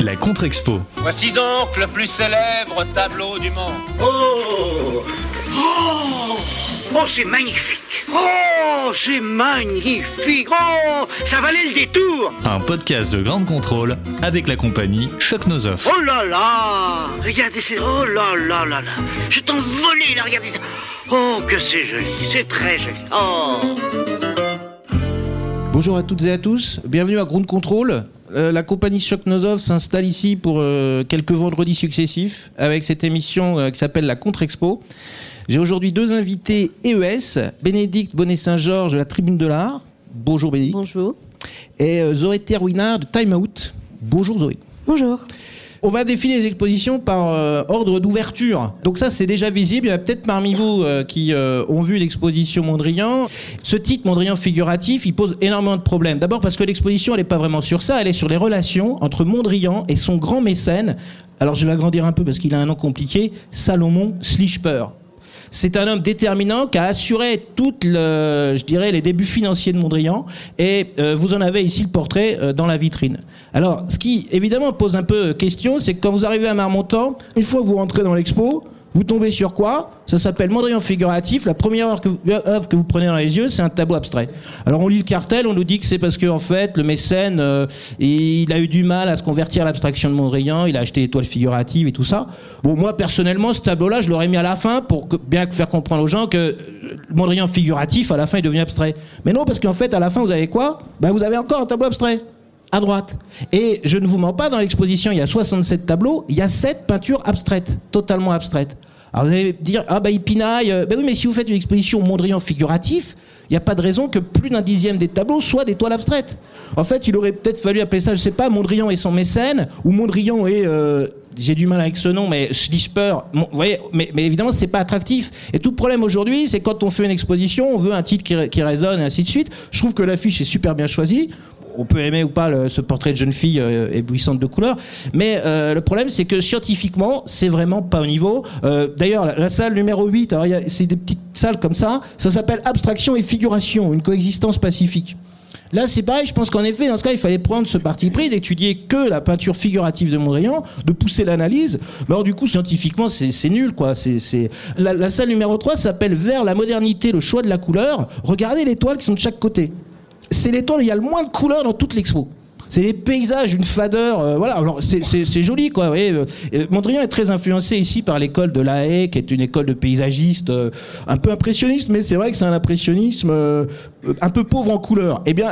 La Contre-Expo. Voici donc le plus célèbre tableau du monde. Oh. Oh. Oh, c'est magnifique. Oh, c'est magnifique. Oh, ça valait le détour. Un podcast de grande contrôle avec la compagnie Choc Nozoff. Oh là là. Regardez, c'est... Oh là là là là. Je t'envolais là, regardez ça. Oh, que c'est joli, c'est très joli. Oh. Bonjour à toutes et à tous, bienvenue à Ground Control. Euh, la compagnie Nosov s'installe ici pour euh, quelques vendredis successifs avec cette émission euh, qui s'appelle la Contre-Expo. J'ai aujourd'hui deux invités EES, Bénédicte Bonnet-Saint-Georges de la Tribune de l'Art. Bonjour Bénédicte. Bonjour. Et Zoé Terwinard de Time Out. Bonjour Zoé. Bonjour. On va défiler les expositions par euh, ordre d'ouverture. Donc ça, c'est déjà visible. Il y a peut-être parmi vous euh, qui euh, ont vu l'exposition Mondrian. Ce titre Mondrian figuratif, il pose énormément de problèmes. D'abord parce que l'exposition, elle n'est pas vraiment sur ça. Elle est sur les relations entre Mondrian et son grand mécène. Alors je vais agrandir un peu parce qu'il a un nom compliqué. Salomon Schlichper. C'est un homme déterminant qui a assuré toutes les débuts financiers de Mondrian. Et vous en avez ici le portrait dans la vitrine. Alors, ce qui évidemment pose un peu question, c'est que quand vous arrivez à Marmontant, une fois que vous rentrez dans l'expo, vous tombez sur quoi Ça s'appelle Mondrian figuratif. La première œuvre que, vous, prenez dans les yeux, c'est un tableau abstrait. Alors on lit le cartel, on nous dit que c'est parce que fait le mécène, euh, il a eu du mal à se convertir à l'abstraction de Mondrian, il a acheté des toiles figuratives et tout ça. Bon, moi personnellement, ce tableau-là, je l'aurais mis à la fin pour bien faire comprendre aux gens que euh, Mondrian figuratif, à la fin, est devenu abstrait. Mais non, parce qu'en fait, à la fin, vous avez quoi? Ben vous avez encore un tableau abstrait à droite. Et je ne vous mens pas, dans l'exposition, il y a 67 tableaux, il y a 7 peintures abstraites, totalement abstraites. Alors vous allez dire, ah bah il pinaille. Ben oui, mais si vous faites une exposition Mondrian figuratif, il n'y a pas de raison que plus d'un dixième des tableaux soient des toiles abstraites. En fait, il aurait peut-être fallu appeler ça, je sais pas, Mondrian et son mécène, ou Mondrian et... Euh, j'ai du mal avec ce nom, mais Schlisper, vous voyez, mais, mais évidemment, c'est pas attractif. Et tout le problème aujourd'hui, c'est quand on fait une exposition, on veut un titre qui, qui résonne et ainsi de suite. Je trouve que l'affiche est super bien choisie on peut aimer ou pas ce portrait de jeune fille euh, éblouissante de couleur, mais euh, le problème c'est que scientifiquement c'est vraiment pas au niveau. Euh, d'ailleurs la, salle numéro 8, c'est des petites salles comme ça, ça s'appelle abstraction et figuration, une coexistence pacifique. Là, c'est pareil, je pense qu'en effet, dans ce cas, il fallait prendre ce parti pris d'étudier que la peinture figurative de Mondrian, de pousser l'analyse. Mais alors, du coup, scientifiquement, c'est nul, quoi. C'est la, la, salle numéro 3 s'appelle Vers la modernité, le choix de la couleur. Regardez les toiles qui sont de chaque côté c'est l'étoile où il y a le moins de couleurs dans toute l'expo. C'est des paysages, une fadeur, euh, voilà. Alors c'est joli, quoi. Vous euh, Mondrian est très influencé ici par l'école de La Haye, qui est une école de paysagistes euh, un peu impressionniste, mais c'est vrai que c'est un impressionnisme un peu pauvre en couleur. Eh bien,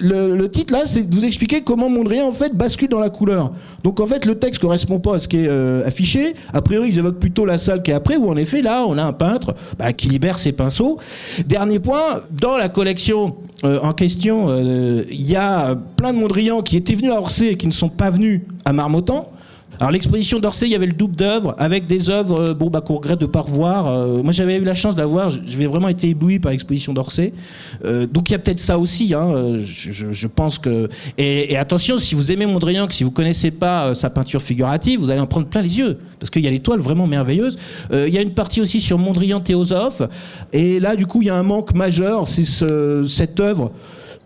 le, titre là, c'est de vous expliquer comment Mondrian en fait bascule dans la couleur. Donc en fait, le texte correspond pas à ce qui est affiché. A priori, ils évoquent plutôt la salle qui est après, où en effet là, on a un peintre bah, qui libère ses pinceaux. Dernier point, dans la collection en question, il y a plein de Mondrian qui étaient venus à Orsay et qui ne sont pas venus à Marmottan. Alors l'exposition d'Orsay, il y avait le double d'œuvres avec des œuvres euh, bon bah qu'on regrette de pas revoir. Euh, moi j'avais eu la chance d'avoir, j'avais vraiment été ébloui par l'exposition d'Orsay. Euh, donc il y a peut-être ça aussi. Hein, je, pense que et, attention, si vous aimez Mondrian, que si vous connaissez pas sa peinture figurative, vous allez en prendre plein les yeux parce qu'il y a des toiles vraiment merveilleuses. il y a une partie aussi sur Mondrian Théosophe et là du coup il y a un manque majeur, c'est ce, cette œuvre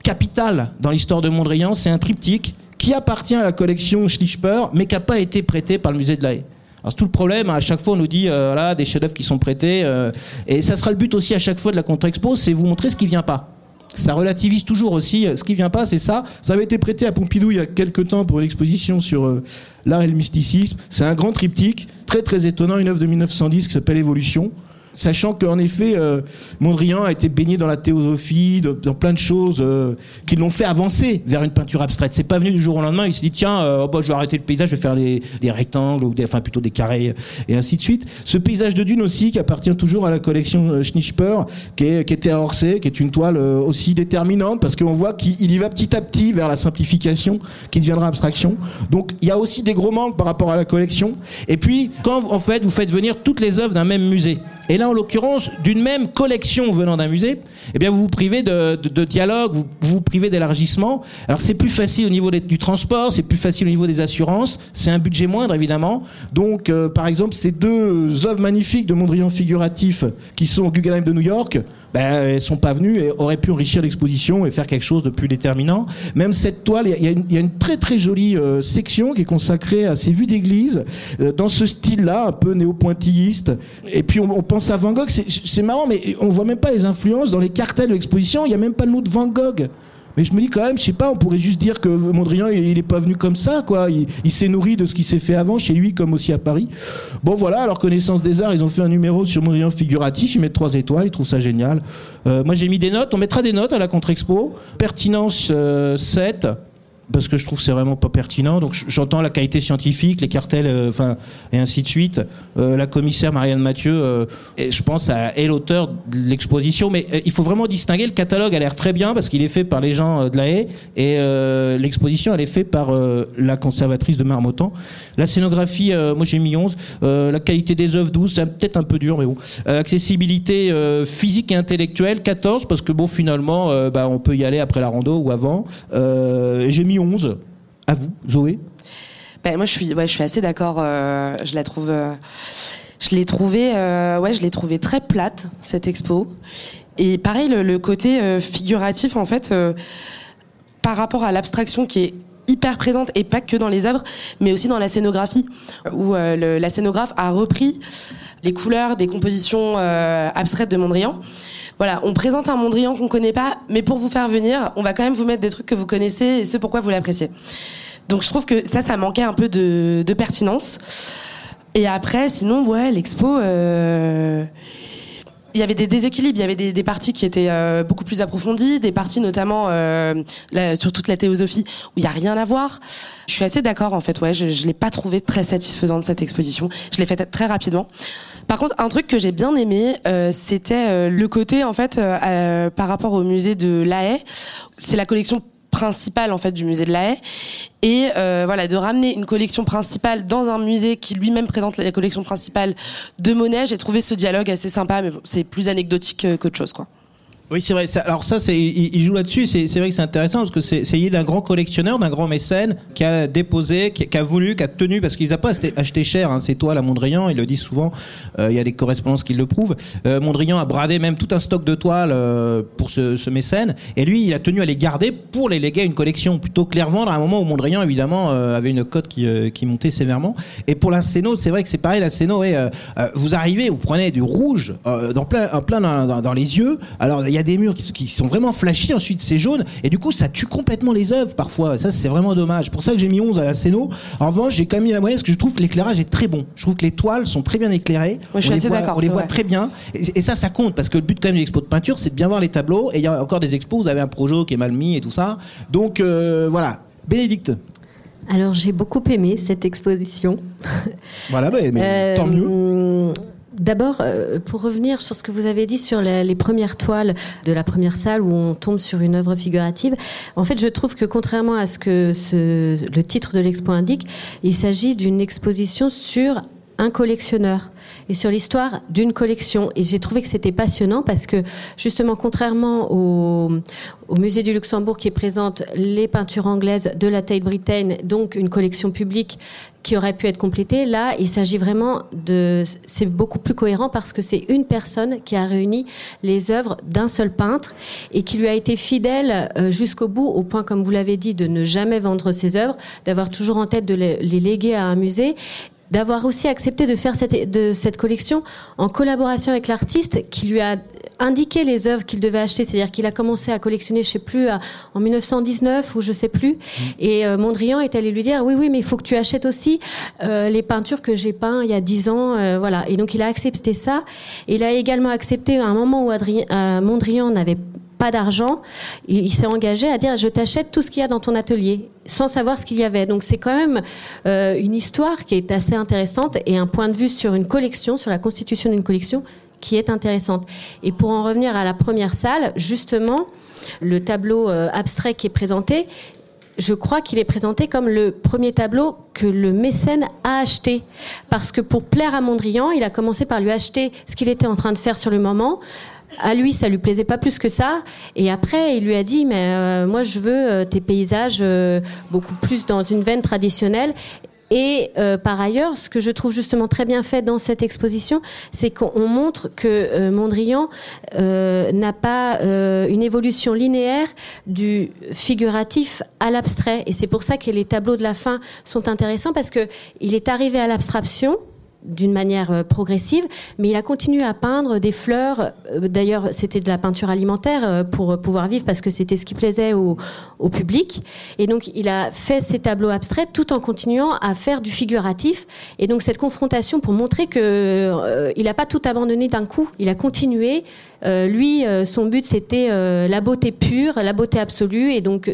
capital dans l'histoire de Mondrian, c'est un triptyque qui appartient à la collection Schlichper, mais qui n'a pas été prêté par le musée de la Haye. Alors tout le problème, à chaque fois on nous dit euh, voilà des chefs-d'œuvre qui sont prêtés, euh, et ça sera le but aussi à chaque fois de la contre-expo, c'est vous montrer ce qui vient pas. Ça relativise toujours aussi ce qui vient pas, c'est ça. Ça avait été prêté à Pompidou il y a quelques temps pour une exposition sur euh, l'art et le mysticisme. C'est un grand triptyque, très très étonnant, une œuvre de 1910 qui s'appelle Évolution. Sachant qu'en effet, euh, Mondrian a été baigné dans la théosophie, dans plein de choses euh, qui l'ont fait avancer vers une peinture abstraite. C'est pas venu du jour au lendemain. Il s'est dit tiens, euh, oh, bah, je vais arrêter le paysage, je vais faire des, rectangles ou des, enfin plutôt des carrés et ainsi de suite. Ce paysage de dune aussi qui appartient toujours à la collection Schnitzper, qui, qui était à Orsay, qui est une toile aussi déterminante parce qu'on voit qu'il y va petit à petit vers la simplification qui deviendra abstraction. Donc il y a aussi des gros manques par rapport à la collection. Et puis quand en fait vous faites venir toutes les œuvres d'un même musée. Et là, en l'occurrence, d'une même collection venant d'un musée, eh bien, vous vous privez de, dialogue, vous vous, privez d'élargissement. Alors, c'est plus facile au niveau du transport, c'est plus facile au niveau des assurances, c'est un budget moindre, évidemment. Donc, euh, par exemple, ces deux œuvres magnifiques de Mondrian figuratif qui sont au Guggenheim de New York, ben, elles sont pas venues et auraient pu enrichir l'exposition et faire quelque chose de plus déterminant. Même cette toile, il y, a une- très très jolie euh, section qui est consacrée à ces vues d'église, euh, dans ce style-là, un peu néo-pointilliste. Et puis on, on pense à Van Gogh, c'est marrant, mais on voit même pas les influences dans les cartels de l'exposition, il y a même pas le nom de Van Gogh. Mais je me dis quand même, je sais pas, on pourrait juste dire que Mondrian, il, il est pas venu comme ça, quoi. Il, s'est nourri de ce qui s'est fait avant chez lui, comme aussi à Paris. Bon, voilà, alors Connaissance des Arts, ils ont fait un numéro sur Mondrian figuratif, ils mettent trois étoiles, ils trouvent ça génial. Euh, moi, j'ai mis des notes, on mettra des notes à la contre-expo. Pertinence euh, 7. Parce que je trouve que c'est vraiment pas pertinent. Donc j'entends la qualité scientifique, les cartels, euh, enfin et ainsi de suite. Euh, la commissaire Marianne Mathieu, euh, je pense à est l'auteur de l'exposition, mais il faut vraiment distinguer. Le catalogue a l'air très bien parce qu'il est fait par les gens de la haie et l'exposition elle est faite par la conservatrice de Marmottan. La scénographie, moi j'ai mis 11. Euh, la qualité des œuvres 12, c'est peut-être un peu dur, mais bon. Accessibilité physique et intellectuelle 14 parce que bon finalement bah, on peut y aller après la rando ou avant. J'ai mis 11. À vous, Zoé. Ben, moi, je suis, ouais, je suis assez d'accord. euh, je la trouve, euh, je l'ai trouvée, euh, ouais, je l'ai trouvée très plate cette expo. Et pareil, le, côté figuratif, en fait, par rapport à l'abstraction qui est hyper présente et pas que dans les œuvres, mais aussi dans la scénographie, où la scénographe a repris les couleurs des compositions abstraites de Mondrian. Voilà, on présente un Mondrian qu'on connaît pas, mais pour vous faire venir, on va quand même vous mettre des trucs que vous connaissez et ce pourquoi vous l'appréciez. Donc je trouve que ça, ça manquait un peu de, pertinence. Et après, sinon, ouais, l'expo, euh, il y avait des déséquilibres, il y avait des, parties qui étaient euh, beaucoup plus approfondies, des parties notamment euh, sur toute la théosophie où il y a rien à voir. Je suis assez d'accord en fait, ouais, je, je l'ai pas trouvé très satisfaisante cette exposition. Je l'ai faite très rapidement. Par contre, un truc que j'ai bien aimé, euh, c'était euh, le côté en fait euh, par rapport au musée de La Haye. C'est la collection principale en fait du musée de La Haye et euh, voilà de ramener une collection principale dans un musée qui lui-même présente la collection principale de Monet. J'ai trouvé ce dialogue assez sympa, mais bon, c'est plus anecdotique qu'autre chose quoi. Oui, c'est vrai. ça- alors ça, c'est, il, il joue là-dessus. C'est, vrai que c'est intéressant parce que c'est, c'est d'un grand collectionneur, d'un grand mécène qui a déposé, qui, qui a voulu, qui a tenu, parce qu'ils n'ont pas acheté, cher. Hein, ces toiles à Mondrian, il le dit souvent. euh, Il y a des correspondances qui le prouvent. Euh, Mondrian a bradé même tout un stock de toiles euh, pour ce, ce mécène, et lui, il a tenu à les garder pour les léguer à une collection, plutôt que les revendre à un moment où Mondrian, évidemment, euh, avait une cote qui, euh, qui montait sévèrement. Et pour la Céno, c'est vrai que c'est pareil. La Céno, ouais, euh, vous arrivez, vous prenez du rouge dans plein, plein dans, dans- les yeux. Alors des murs qui, qui sont vraiment flashy, ensuite c'est jaune, et du coup ça tue complètement les œuvres parfois. Ça c'est vraiment dommage. Pour ça que j'ai mis 11 à la Céno. En revanche, j'ai quand même mis la moyenne parce que je trouve que l'éclairage est très bon. Je trouve que les toiles sont très bien éclairées. Ouais, je suis on les assez voit, d'accord, on les c'est voit vrai. très bien. Et, et ça, ça compte parce que le but quand même de l'expo de peinture, c'est de bien voir les tableaux. Et il y a encore des expos. Vous avez un projet qui est mal mis et tout ça. Donc euh, voilà. Bénédicte. Alors j'ai beaucoup aimé cette exposition. Voilà, bah, mais Euh, tant mieux. D'abord, euh, pour revenir sur ce que vous avez dit sur les, premières toiles de la première salle où on tombe sur une œuvre figurative, en fait, je trouve que contrairement à ce que le titre de l'expo indique, il s'agit d'une exposition sur un collectionneur et sur l'histoire d'une collection. Et j'ai trouvé que c'était passionnant parce que justement, contrairement au, musée du Luxembourg qui présente les peintures anglaises de la Tate Britain, donc une collection publique qui aurait pu être complétée, là, il s'agit vraiment de... C'est beaucoup plus cohérent parce que c'est une personne qui a réuni les œuvres d'un seul peintre et qui lui a été fidèle euh, jusqu'au bout, au point, comme vous l'avez dit, de ne jamais vendre ses œuvres, d'avoir toujours en tête de les léguer à un musée d'avoir aussi accepté de faire cette, de cette collection en collaboration avec l'artiste qui lui a indiqué les œuvres qu'il devait acheter, c'est-à-dire qu'il a commencé à collectionner, je sais plus, à- en 1919 ou je sais plus, et euh, Mondrian est allé lui dire oui, oui, mais il faut que tu achètes aussi euh, les peintures que j'ai peintes il y a dix ans, euh, voilà. Et donc il a accepté ça. Il a également accepté à un moment où Adrien, euh, Mondrian n'avait pas d'argent, il, s'est engagé à dire je t'achète tout ce qu'il y a dans ton atelier sans savoir ce qu'il y avait. Donc c'est quand même euh, une histoire qui est assez intéressante et un point de vue sur une collection, sur la constitution d'une collection qui est intéressante. Et pour en revenir à la première salle, justement, le tableau euh, abstrait qui est présenté, je crois qu'il est présenté comme le premier tableau que le mécène a acheté. Parce que pour plaire à Mondrian, il a commencé par lui acheter ce qu'il était en train de faire sur le moment. À lui, ça lui plaisait pas plus que ça. Et après, il lui a dit, mais euh, moi, je veux euh, tes paysages euh, beaucoup plus dans une veine traditionnelle. Et euh, par ailleurs, ce que je trouve justement très bien fait dans cette exposition, c'est qu'on montre que euh, Mondrian n'a pas une évolution linéaire du figuratif à l'abstrait. Et c'est pour ça que les tableaux de la fin sont intéressants parce que il est arrivé à l'abstraction d'une manière euh, progressive, mais il a continué à peindre des fleurs. Euh, D'ailleurs, c'était de la peinture alimentaire euh, pour pouvoir vivre parce que c'était ce qui plaisait au, public. Et donc, il a fait ces tableaux abstraits tout en continuant à faire du figuratif. Et donc, cette confrontation pour montrer que il n'a pas tout abandonné d'un coup. Il a continué. Lui, son but, c'était la beauté pure, la beauté absolue, et donc.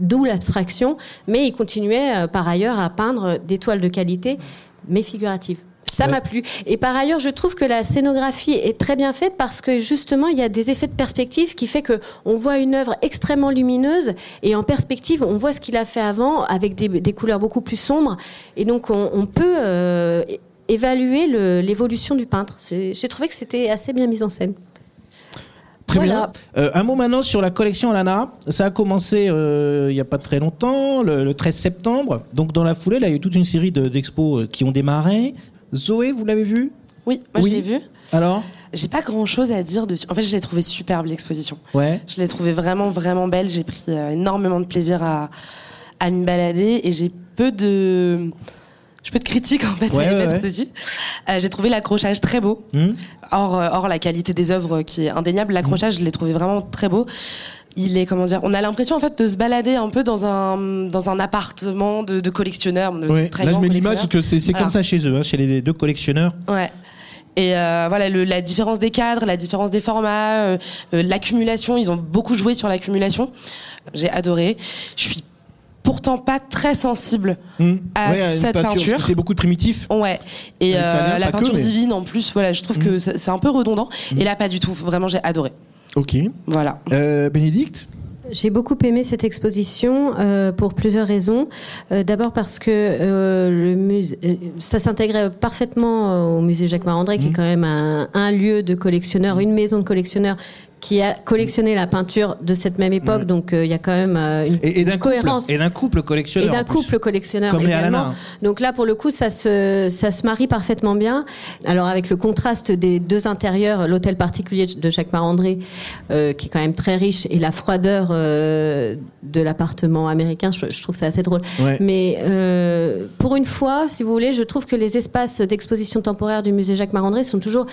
D'où l'abstraction, mais il continuait par ailleurs à peindre des toiles de qualité, mais figuratives. Ça m'a plu. Et par ailleurs, je trouve que la scénographie est très bien faite parce que justement, il y a des effets de perspective qui fait que on voit une œuvre extrêmement lumineuse et en perspective, on voit ce qu'il a fait avant avec des, des couleurs beaucoup plus sombres. Et donc, on, on peut euh, évaluer l'évolution du peintre. J'ai trouvé que c'était assez bien mis en scène. Très Voilà. bien. Euh, un mot maintenant sur la collection Lana. Ça a commencé euh, il n'y a pas très longtemps, le, le 13 septembre. Donc dans la foulée, là, il y a eu toute une série de- d'expos qui ont démarré. Zoé, vous l'avez vu? Oui, moi Oui. je l'ai vu. Alors? J'ai pas grand chose à dire dessus. En fait, je l'ai trouvé superbe l'exposition. Ouais. Je l'ai trouvée vraiment, vraiment belle. J'ai pris euh, énormément de plaisir à, à m'y balader et j'ai peu de. J'ai peu de critiques en fait Ouais, à ouais, émettre ouais. dessus. Euh, j'ai trouvé l'accrochage très beau. Hmm? Hors, euh, hors la qualité des œuvres qui est indéniable, l'accrochage, je l'ai trouvé vraiment très beau. Il est, comment dire, on a l'impression en fait de se balader un peu dans un, dans un appartement de, de collectionneurs. de Ouais. très Là, je mets l'image que c'est Voilà. comme ça chez eux, hein, chez les deux collectionneurs. Ouais. Et euh, voilà, le, la différence des cadres, la différence des formats, euh, euh, l'accumulation, ils ont beaucoup joué sur l'accumulation. J'ai adoré. Je suis pourtant pas très sensible Hmm. à Ouais, cette peinture. C'est beaucoup de primitifs. Ouais. Et la que, peinture mais- divine en plus, voilà, je trouve que c'est c'est un peu redondant. Et là, pas du tout. Vraiment, j'ai adoré. Ok. Voilà. Euh, Bénédicte J'ai beaucoup aimé cette exposition euh, pour plusieurs raisons. Euh, D'abord parce que euh, le musée, ça s'intégrait parfaitement au musée Jacques Marandré, Mmh. qui est quand même un, un lieu de collectionneurs, une maison de collectionneurs qui a collectionné la peinture de cette même époque. Donc euh, il y a quand même euh, une, Et, et d'un une couple, cohérence. et d'un couple Et collectionneur. d'un en plus. couple collectionneur Comme également. Donc là, pour le coup, ça se, ça se marie parfaitement bien. Alors avec le contraste des deux intérieurs, l'hôtel particulier de Jacques Marandré, euh, qui est quand même très riche, et la froideur de l'appartement américain, je, je trouve ça assez drôle. Ouais. Mais pour une fois, si vous voulez, je trouve que les espaces d'exposition temporaire du musée Jacques Marandré sont toujours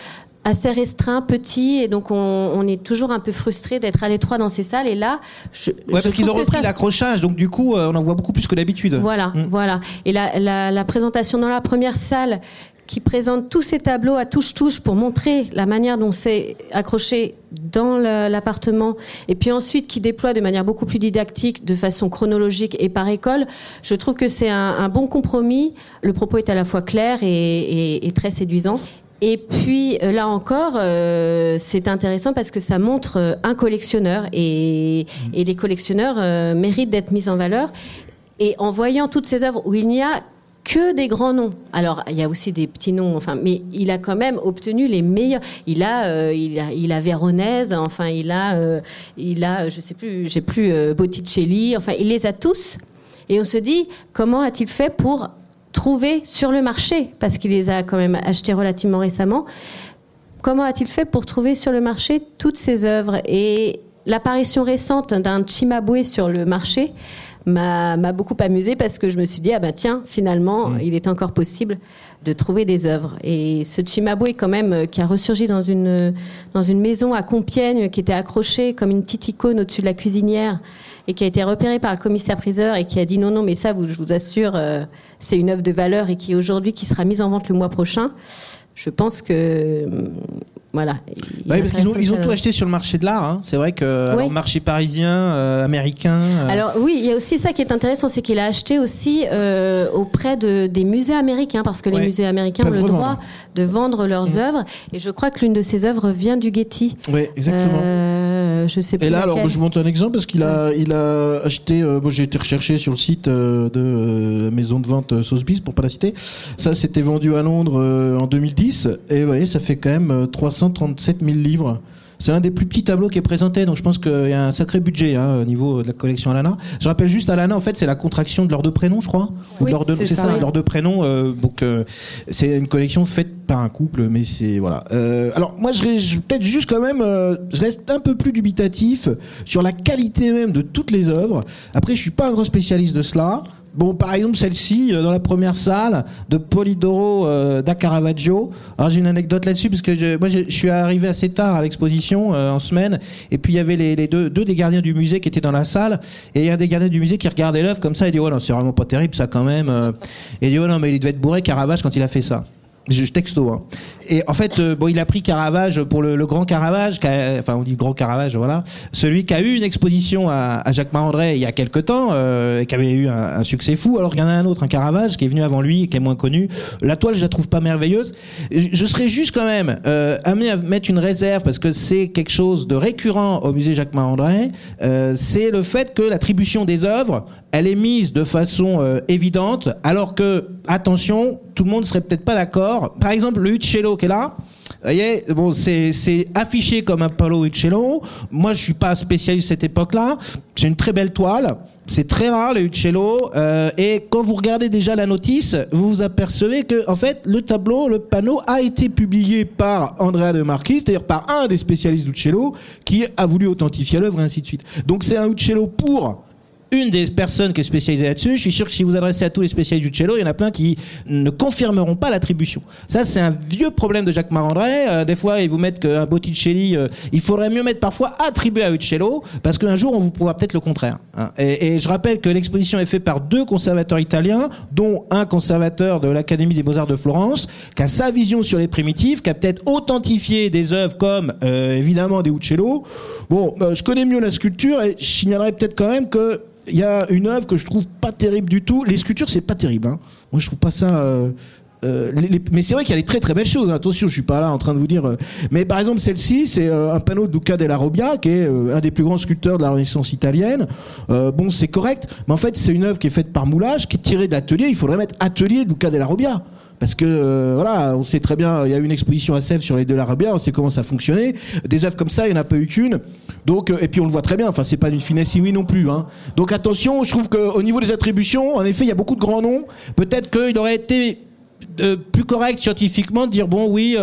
assez restreints, petits, et donc on, on est toujours un peu frustré d'être à l'étroit dans ces salles. Et là, je, Ouais, je parce qu'ils ont repris l'accrochage, donc du coup, euh, on en voit beaucoup plus que d'habitude. voilà, Mm. voilà. Et la, la, la présentation dans la première salle qui présente tous ces tableaux à touche-touche pour montrer la manière dont c'est accroché dans l'appartement, et puis ensuite qui déploie de manière beaucoup plus didactique, de façon chronologique et par école, je trouve que c'est un, un bon compromis. Le propos est à la fois clair et, et- et très séduisant. Et puis euh, là encore, euh, c'est intéressant parce que ça montre euh, un collectionneur et, et les collectionneurs euh, méritent d'être mis en valeur. Et en voyant toutes ces œuvres où il n'y a que des grands noms. Alors, il y a aussi des petits noms, enfin, mais il a quand même obtenu les meilleurs. Il a, euh, il a, il a Véronèse, enfin, il a, euh, il a, je sais plus, j'ai plus euh, Botticelli, enfin, il les a tous. Et on se dit, comment a-t-il fait pour trouver sur le marché, parce qu'il les a quand même achetés relativement récemment, comment a-t-il fait pour trouver sur le marché toutes ces œuvres? Et l'apparition récente d'un Chimabue sur le marché m'a m'a beaucoup amusée parce que je me suis dit, ah ben tiens, finalement, il est encore possible de trouver des œuvres. Et ce Chimabue, quand même, euh, qui a ressurgi dans une, dans une maison à Compiègne, qui était accrochée comme une petite icône au-dessus de la cuisinière, et qui a été repéré par le commissaire-priseur et qui a dit non, non, mais ça, vous, je vous assure, euh, c'est une œuvre de valeur et qui aujourd'hui, qui sera mise en vente le mois prochain. Je pense que, voilà. il Ouais, parce qu'ils ont, ils ont tout acheté sur le marché de l'art. hein. C'est vrai que Oui. alors, marché parisien, euh, américain. euh, Alors oui, il y a aussi ça qui est intéressant, c'est qu'il a acheté aussi euh, auprès de, des musées américains, parce que Ouais. les musées américains ont le revendre. droit de vendre leurs œuvres. Et je crois que l'une de ces œuvres vient du Getty. ouais, exactement. Euh, je sais plus Et là, alors, laquelle. je vous montre un exemple parce qu'il a, il a acheté. euh, moi, j'ai été recherché sur le site euh, de euh, la maison de vente euh, Sotheby's pour pas la citer. Ça, c'était vendu à Londres euh, en 2010 et vous voyez, ça fait quand même euh, 337 000 livres. C'est un des plus petits tableaux qui est présenté, donc je pense qu'il y a un sacré budget hein, au niveau de la collection Alana. Je rappelle juste, Alana, en fait, c'est la contraction de leurs deux prénoms, je crois. Ou Oui, c'est ça, ça, oui. leurs deux prénoms. euh, donc, euh, c'est une collection faite par un couple, mais c'est voilà. Euh, alors, moi, je, peut-être juste quand même, euh, je reste un peu plus dubitatif sur la qualité même de toutes les œuvres. Après, je suis pas un grand spécialiste de cela. Bon, par exemple, celle-ci, euh, dans la première salle, de Polidoro euh, da Caravaggio. Alors, j'ai une anecdote là-dessus, parce que je, moi, je, suis arrivé assez tard à l'exposition, euh, en semaine, et puis il y avait les, deux, deux des gardiens du musée qui étaient dans la salle, et il y a un des gardiens du musée qui regardait l'œuvre comme ça, et dit, oh non, c'est vraiment pas terrible, ça, quand même. euh. Et il dit, oh non, mais il devait être bourré, Caravage, quand il a fait ça. Je texto. Hein. Et en fait, euh, bon, il a pris Caravage pour le, le grand Caravage, enfin on dit grand Caravage, voilà, celui qui a eu une exposition à, Jacques Marandré il y a quelque temps, euh, et qui avait eu un, succès fou. Alors il y en a un autre, un Caravage, qui est venu avant lui, et qui est moins connu. La toile, je la trouve pas merveilleuse. Je, serais juste quand même euh, amené à mettre une réserve parce que c'est quelque chose de récurrent au musée Jacques Marandré. C'est le fait que l'attribution des œuvres, elle est mise de façon évidente, alors que attention, tout le monde serait peut-être pas d'accord. Par exemple, le Uccello qui est là. Vous voyez, bon, c'est affiché comme un Paolo Uccello. Moi, je suis pas spécialiste de cette époque-là. C'est une très belle toile. C'est très rare le Uccello. Euh, et quand vous regardez déjà la notice, vous vous apercevez que, en fait, le tableau, le panneau a été publié par Andrea De Marquis, c'est-à-dire par un des spécialistes d'Uccello, qui a voulu authentifier l'œuvre et ainsi de suite. Donc, c'est un Uccello pour une des personnes qui est spécialisée là-dessus. Je suis sûr que si vous adressez à tous les spécialistes du cello, il y en a plein qui ne confirmeront pas l'attribution. Ça, c'est un vieux problème de Jacques Marandré. Euh, des fois, ils vous mettent qu'un Botticelli, euh, il faudrait mieux mettre parfois attribué à Uccello, parce qu'un jour, on vous prouvera peut-être le contraire. hein. Et, je rappelle que l'exposition est faite par deux conservateurs italiens, dont un conservateur de l'Académie des Beaux-Arts de Florence, qui a sa vision sur les primitifs, qui a peut-être authentifié des œuvres comme, euh, évidemment, des Uccello. Bon, je connais mieux la sculpture, et je signalerai peut-être quand même que il y a une œuvre que je trouve pas terrible du tout. Les sculptures, c'est pas terrible. Hein. Moi, je trouve pas ça. euh, euh, mais c'est vrai qu'il y a des très très belles choses. hein. Attention, je suis pas là en train de vous dire. euh, mais par exemple, celle-ci, c'est un panneau de Luca della Robbia, qui est un des plus grands sculpteurs de la Renaissance italienne. Bon, c'est correct, mais en fait, c'est une œuvre qui est faite par moulage, qui est tirée de l'atelier. Il faudrait mettre atelier de Luca della Robbia. Parce que euh, voilà, on sait très bien, il y a eu une exposition à Sèvres sur les de la Robbia, on sait comment ça fonctionnait. Des œuvres comme ça, il n'y en a pas eu qu'une. Donc, euh, et puis on le voit très bien. Enfin, c'est pas d'une finesse inouïe non plus. Hein. Donc attention, je trouve qu'au niveau des attributions, en effet, il y a beaucoup de grands noms. Peut-être qu'il aurait été euh, plus correct scientifiquement de dire bon, oui,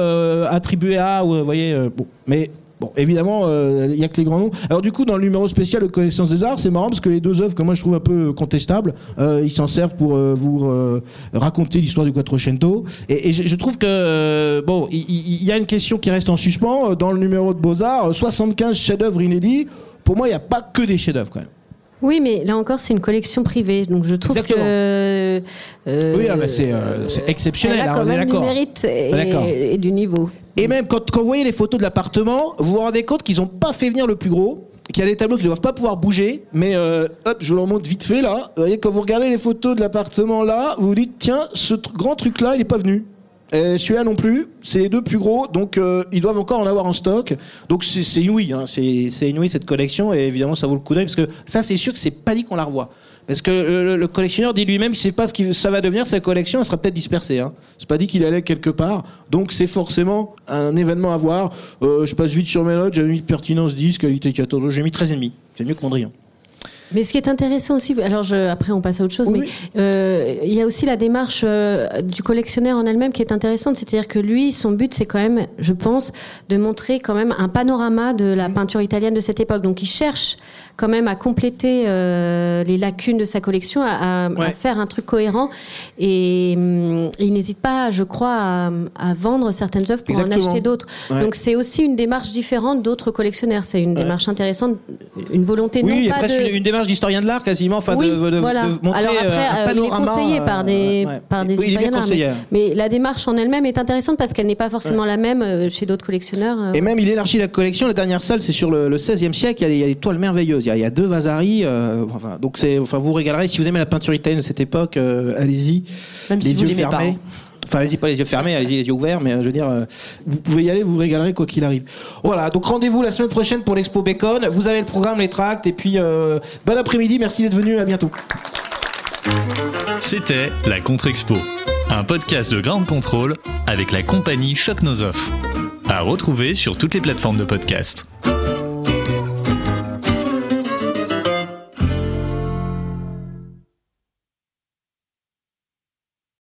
attribué à, ou, vous voyez, bon, mais. Bon, évidemment, euh, il y a que les grands noms. Alors du coup, dans le numéro spécial de connaissance des arts, c'est marrant parce que les deux œuvres que moi je trouve un peu contestables, euh, ils s'en servent pour euh, vous euh, raconter l'histoire du Quattrocento. Et, je, trouve que euh, bon, il y, a une question qui reste en suspens Euh, dans le numéro de Beaux Arts. euh, 75 chefs-d'œuvre inédits. Pour moi, il n'y a pas que des chefs-d'œuvre quand même. Oui, mais là encore, c'est une collection privée, donc je trouve Exactement. que euh, Oui, ah bah, c'est, euh, exceptionnel, Elle a hein, quand on est du d'accord. mérite et, et du niveau. Et même quand, quand vous voyez les photos de l'appartement, vous vous rendez compte qu'ils n'ont pas fait venir le plus gros, qu'il y a des tableaux qui ne doivent pas pouvoir bouger, mais euh, hop, je vous le remonte vite fait là. Vous voyez, quand vous regardez les photos de l'appartement là, vous vous dites, tiens, ce grand truc là, il n'est pas venu. Et celui-là non plus, c'est les deux plus gros, donc euh, ils doivent encore en avoir en stock. Donc c'est inouï, hein, c'est inouï cette collection, et évidemment ça vaut le coup d'œil, parce que ça c'est sûr que c'est pas dit qu'on la revoit. Parce que le, le- le collectionneur dit lui-même, il sait pas ce que ça va devenir, sa collection, elle sera peut-être dispersée. Hein. C'est pas dit qu'il allait quelque part. Donc c'est forcément un événement à voir. Euh, je passe vite sur mes notes, j'avais mis pertinence 10, qualité 14, j'ai mis 13,5. C'est mieux que Mondrian. Mais ce qui est intéressant aussi, alors je, après on passe à autre chose, Oui, mais euh, il y a aussi la démarche euh, du collectionneur en elle-même qui est intéressante, c'est-à-dire que lui, son but, c'est quand même, je pense, de montrer quand même un panorama de la peinture italienne de cette époque. Donc il cherche quand même à compléter euh, les lacunes de sa collection, à, à- faire un truc cohérent, et hum, il n'hésite pas, je crois, à, à vendre certaines œuvres pour Exactement. en acheter d'autres. Ouais. Donc c'est aussi une démarche différente d'autres collectionneurs. C'est une démarche intéressante, une volonté Oui, non pas de une, une démarche d'historien de l'art quasiment, enfin oui, de, de- voilà. de montrer Alors après, euh, un euh, il est panorama. conseillé par des, euh, ouais. par des Oui, il est bien historiens mais, mais la démarche en elle-même est intéressante parce qu'elle n'est pas forcément la même chez d'autres collectionneurs. euh. Et même, il élargit la collection. La dernière salle, c'est sur le, le 16e siècle. Il y, a, des- il y a des toiles merveilleuses. Il y a, il y a deux Vasari. euh, enfin, donc, c'est, enfin, vous régalerez. Si vous aimez la peinture italienne de cette époque, euh, allez-y. Même si les vous yeux pas, fermés. hein. Enfin, allez-y, pas les yeux fermés, allez-y les yeux ouverts, mais euh, je veux dire, euh, vous pouvez y aller, vous vous régalerez quoi qu'il arrive. Voilà, donc rendez-vous la semaine prochaine pour l'expo Bacon. Vous avez le programme, les tracts, et puis euh, bon après-midi, merci d'être venu, à bientôt. C'était la Contre-Expo, un podcast de Ground Control avec la compagnie Choc. À retrouver sur toutes les plateformes de podcast.